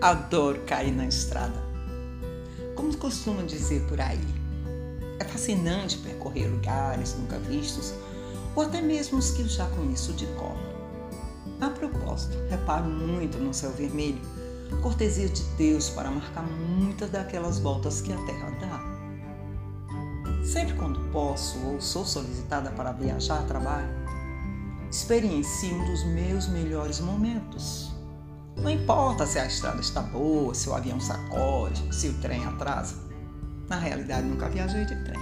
Adoro cair na estrada. Como costumam dizer por aí, é fascinante percorrer lugares nunca vistos ou até mesmo os que eu já conheço de cor. A propósito, reparo muito no céu vermelho, cortesia de Deus para marcar muitas daquelas voltas que a Terra dá. Sempre quando posso ou sou solicitada para viajar a trabalho, experiencio um dos meus melhores momentos não importa se a estrada está boa, se o avião sacode, se o trem atrasa. Na realidade, nunca viajei de trem.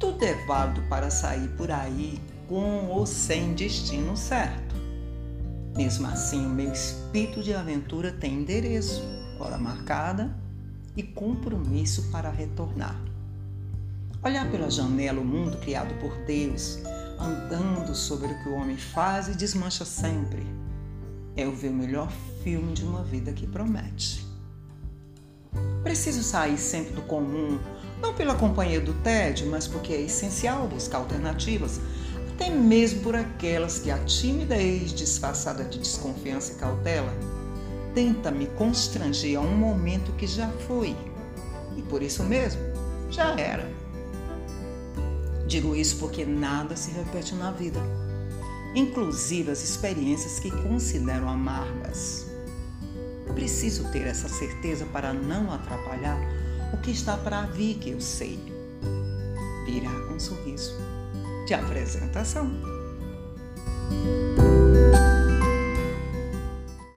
Tudo é válido para sair por aí com ou sem destino certo. Mesmo assim, o meu espírito de aventura tem endereço, hora marcada e compromisso para retornar. Olhar pela janela o mundo criado por Deus, andando sobre o que o homem faz e desmancha sempre é o ver o melhor filme de uma vida que promete. Preciso sair sempre do comum, não pela companhia do tédio, mas porque é essencial buscar alternativas, até mesmo por aquelas que a timidez disfarçada de desconfiança e cautela tenta me constranger a um momento que já foi e por isso mesmo já era. Digo isso porque nada se repete na vida inclusive as experiências que considero amargas. Preciso ter essa certeza para não atrapalhar o que está para vir que eu sei. Virá com um sorriso de apresentação.